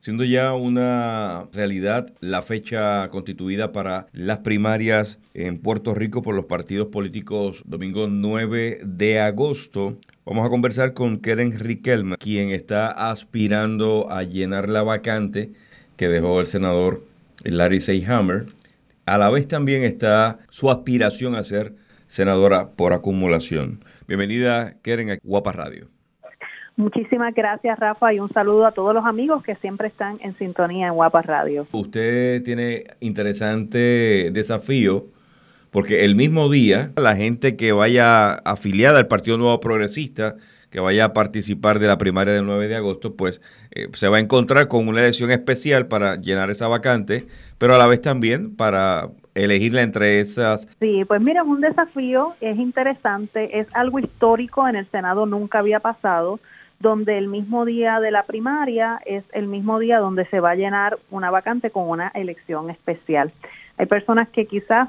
siendo ya una realidad la fecha constituida para las primarias en Puerto Rico por los partidos políticos domingo 9 de agosto. Vamos a conversar con Keren Riquelme, quien está aspirando a llenar la vacante que dejó el senador Larry Seyhammer. A la vez también está su aspiración a ser senadora por acumulación. Bienvenida, Keren, a Guapa Radio. Muchísimas gracias, Rafa, y un saludo a todos los amigos que siempre están en sintonía en Guapa Radio. Usted tiene interesante desafío porque el mismo día la gente que vaya afiliada al Partido Nuevo Progresista, que vaya a participar de la primaria del 9 de agosto, pues eh, se va a encontrar con una elección especial para llenar esa vacante, pero a la vez también para elegirla entre esas. Sí, pues mira, es un desafío, es interesante, es algo histórico, en el Senado nunca había pasado donde el mismo día de la primaria es el mismo día donde se va a llenar una vacante con una elección especial. Hay personas que quizás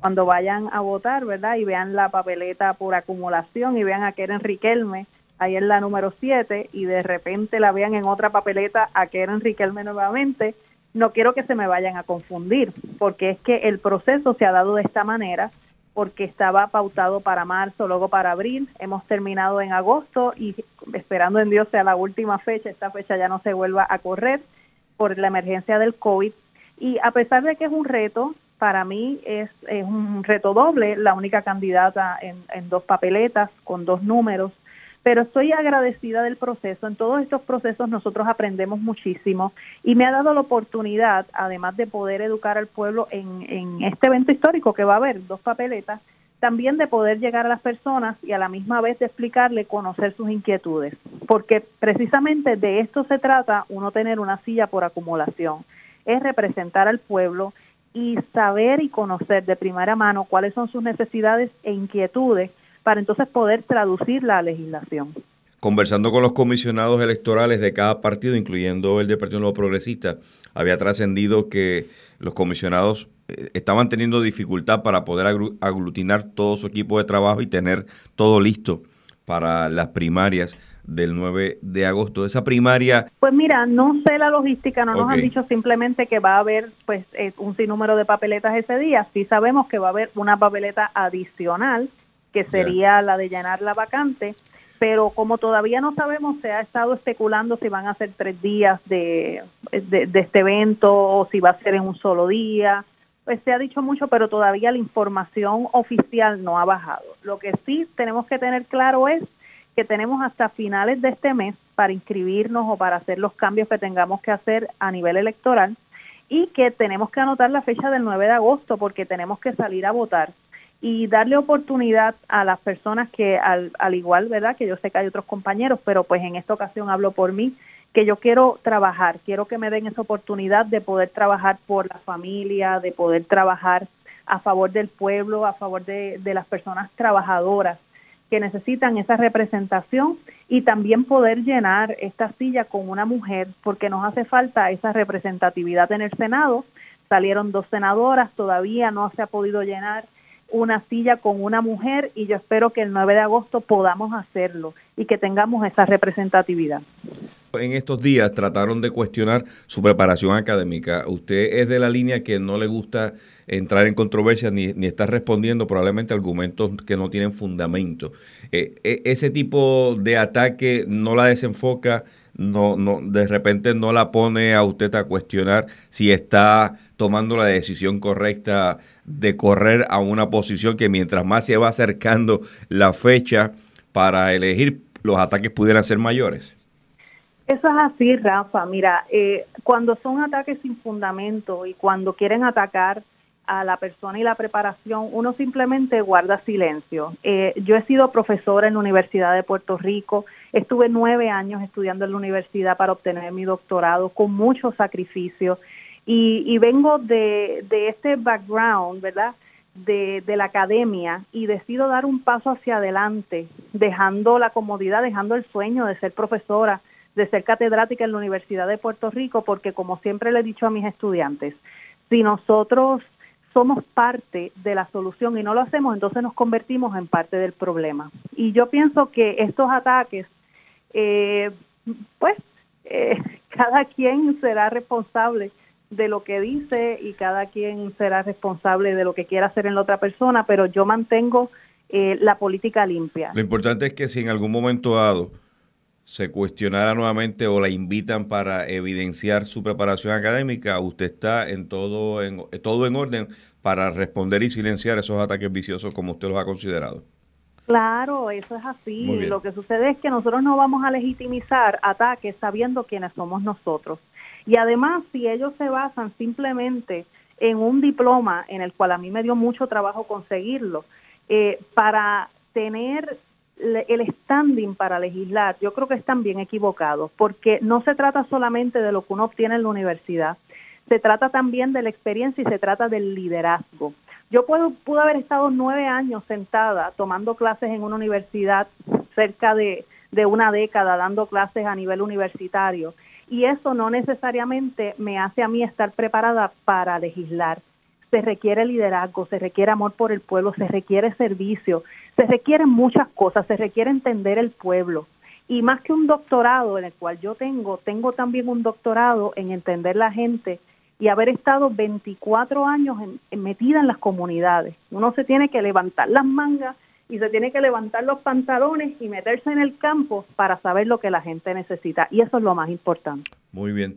cuando vayan a votar, ¿verdad? Y vean la papeleta por acumulación y vean a Keren Riquelme ahí en la número 7 y de repente la vean en otra papeleta a Keren Riquelme nuevamente, no quiero que se me vayan a confundir, porque es que el proceso se ha dado de esta manera porque estaba pautado para marzo, luego para abril, hemos terminado en agosto y esperando en Dios sea la última fecha, esta fecha ya no se vuelva a correr por la emergencia del COVID. Y a pesar de que es un reto, para mí es, es un reto doble, la única candidata en, en dos papeletas con dos números, pero estoy agradecida del proceso. En todos estos procesos nosotros aprendemos muchísimo y me ha dado la oportunidad, además de poder educar al pueblo en, en este evento histórico que va a haber, dos papeletas, también de poder llegar a las personas y a la misma vez de explicarle, conocer sus inquietudes, porque precisamente de esto se trata uno tener una silla por acumulación, es representar al pueblo y saber y conocer de primera mano cuáles son sus necesidades e inquietudes para entonces poder traducir la legislación. Conversando con los comisionados electorales de cada partido, incluyendo el del Partido Nuevo Progresista, había trascendido que los comisionados eh, estaban teniendo dificultad para poder aglutinar todo su equipo de trabajo y tener todo listo para las primarias del 9 de agosto. Esa primaria... Pues mira, no sé la logística, no nos han dicho simplemente que va a haber pues eh, un sinnúmero de papeletas ese día, sí sabemos que va a haber una papeleta adicional que sería la de llenar la vacante, pero como todavía no sabemos, se ha estado especulando si van a ser tres días de, de, este evento o si va a ser en un solo día. Pues se ha dicho mucho, pero todavía la información oficial no ha bajado. Lo que sí tenemos que tener claro es que tenemos hasta finales de este mes para inscribirnos o para hacer los cambios que tengamos que hacer a nivel electoral y que tenemos que anotar la fecha del 9 de agosto porque tenemos que salir a votar y darle oportunidad a las personas que al, al igual, ¿verdad? Que yo sé que hay otros compañeros, pero pues en esta ocasión hablo por mí, que yo quiero trabajar, quiero que me den esa oportunidad de poder trabajar por la familia, de poder trabajar a favor del pueblo, a favor de, de las personas trabajadoras que necesitan esa representación y también poder llenar esta silla con una mujer, porque nos hace falta esa representatividad en el Senado. Salieron dos senadoras, todavía no se ha podido llenar una silla con una mujer y yo espero que el 9 de agosto podamos hacerlo y que tengamos esa representatividad. En estos días trataron de cuestionar su preparación académica. Usted es de la línea que no le gusta entrar en controversia ni, ni estar respondiendo probablemente argumentos que no tienen fundamento. Eh, e, ese tipo de ataque no la desenfoca no, no, de repente no la pone a usted a cuestionar si está tomando la decisión correcta de correr a una posición que mientras más se va acercando la fecha para elegir, los ataques pudieran ser mayores. Eso es así, Rafa. Mira, eh, cuando son ataques sin fundamento y cuando quieren atacar a la persona y la preparación, uno simplemente guarda silencio. Eh, yo he sido profesora en la Universidad de Puerto Rico, estuve nueve años estudiando en la universidad para obtener mi doctorado con mucho sacrificio y, vengo de, este background, ¿verdad? De, la academia y decido dar un paso hacia adelante, dejando la comodidad, dejando el sueño de ser profesora, de ser catedrática en la Universidad de Puerto Rico, porque como siempre le he dicho a mis estudiantes, si nosotros somos parte de la solución y no lo hacemos, entonces nos convertimos en parte del problema. Y yo pienso que estos ataques, eh, pues, eh, cada quien será responsable de lo que dice y cada quien será responsable de lo que quiera hacer en la otra persona, pero yo mantengo eh, la política limpia. Lo importante es que si en algún momento dado se cuestionara nuevamente o la invitan para evidenciar su preparación académica, usted está en todo en todo en orden para responder y silenciar esos ataques viciosos como usted los ha considerado. Claro, eso es así. Lo que sucede es que nosotros no vamos a legitimizar ataques sabiendo quiénes somos nosotros. Y además, si ellos se basan simplemente en un diploma en el cual a mí me dio mucho trabajo conseguirlo, eh, para tener el standing para legislar, yo creo que están bien equivocados, porque no se trata solamente de lo que uno obtiene en la universidad, se trata también de la experiencia y se trata del liderazgo. Yo puedo, pude haber estado nueve años sentada tomando clases en una universidad cerca de, de una década, dando clases a nivel universitario, y eso no necesariamente me hace a mí estar preparada para legislar. Se requiere liderazgo, se requiere amor por el pueblo, se requiere servicio, se requieren muchas cosas, se requiere entender el pueblo. Y más que un doctorado en el cual yo tengo, tengo también un doctorado en entender la gente y haber estado 24 años metida en las comunidades. Uno se tiene que levantar las mangas y se tiene que levantar los pantalones y meterse en el campo para saber lo que la gente necesita. Y eso es lo más importante. Muy bien.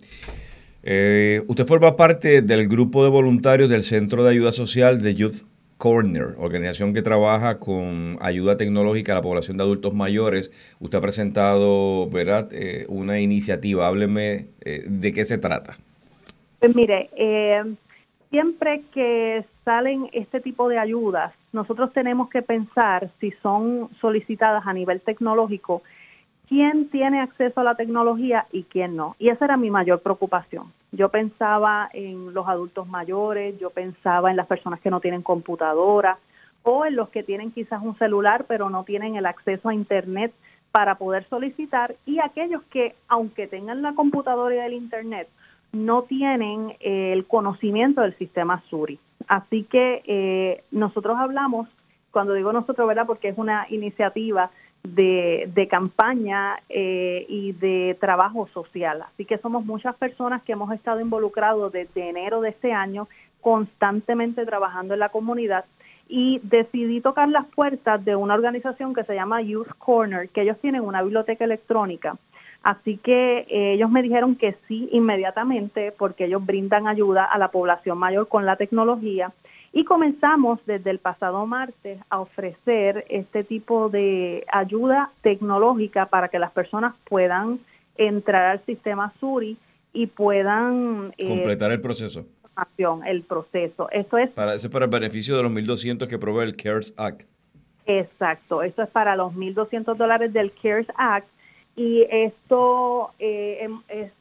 Eh, usted forma parte del grupo de voluntarios del Centro de Ayuda Social de Youth Corner, organización que trabaja con ayuda tecnológica a la población de adultos mayores. Usted ha presentado, ¿verdad?, eh, una iniciativa. Hábleme eh, de qué se trata. Pues mire, siempre que salen este tipo de ayudas, nosotros tenemos que pensar si son solicitadas a nivel tecnológico, quién tiene acceso a la tecnología y quién no. Y esa era mi mayor preocupación. Yo pensaba en los adultos mayores, yo pensaba en las personas que no tienen computadora o en los que tienen quizás un celular pero no tienen el acceso a Internet para poder solicitar y aquellos que, aunque tengan la computadora y el Internet, no tienen eh, el conocimiento del sistema Suri. Así que eh, nosotros hablamos, cuando digo nosotros, ¿verdad? Porque es una iniciativa de, campaña eh, y de trabajo social. Así que somos muchas personas que hemos estado involucrados desde enero de este año, constantemente trabajando en la comunidad y decidí tocar las puertas de una organización que se llama Youth Corner, que ellos tienen una biblioteca electrónica Así que eh, ellos me dijeron que sí inmediatamente porque ellos brindan ayuda a la población mayor con la tecnología y comenzamos desde el pasado martes a ofrecer este tipo de ayuda tecnológica para que las personas puedan entrar al sistema Suri y puedan eh, completar el proceso. El proceso. Esto es para ese para el beneficio de los 1.200 que provee el CARES Act. Exacto, esto es para los 1.200 dólares del CARES Act y esto, eh,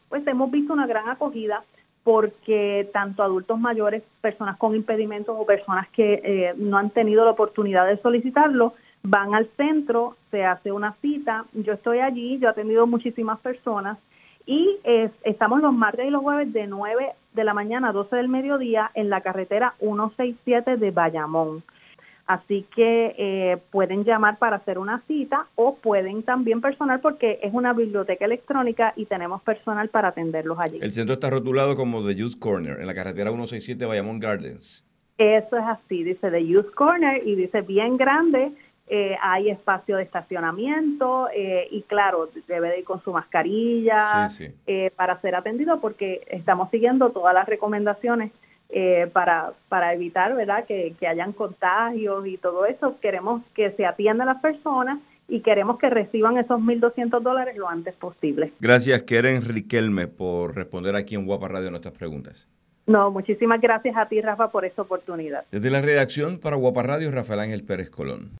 pues hemos visto una gran acogida porque tanto adultos mayores, personas con impedimentos o personas que eh, no han tenido la oportunidad de solicitarlo, van al centro, se hace una cita, yo estoy allí, yo he atendido muchísimas personas y estamos los martes y los jueves de 9 de la mañana a 12 del mediodía en la carretera 167 de Bayamón. Así que eh, pueden llamar para hacer una cita o pueden también personal porque es una biblioteca electrónica y tenemos personal para atenderlos allí. El centro está rotulado como The Youth Corner en la carretera 167 Bayamón Gardens. Eso es así, dice The Youth Corner y dice bien grande. Eh, hay espacio de estacionamiento eh, y claro, debe de ir con su mascarilla para ser atendido porque estamos siguiendo todas las recomendaciones eh, para, para evitar ¿verdad? Que, que hayan contagios y todo eso. Queremos que se atienda a las personas y queremos que reciban esos 1.200 dólares lo antes posible. Gracias, Keren Riquelme, por responder aquí en Guapa Radio nuestras preguntas. No, muchísimas gracias a ti, Rafa, por esta oportunidad. Desde la redacción para Guapa Radio, Rafael Ángel Pérez Colón.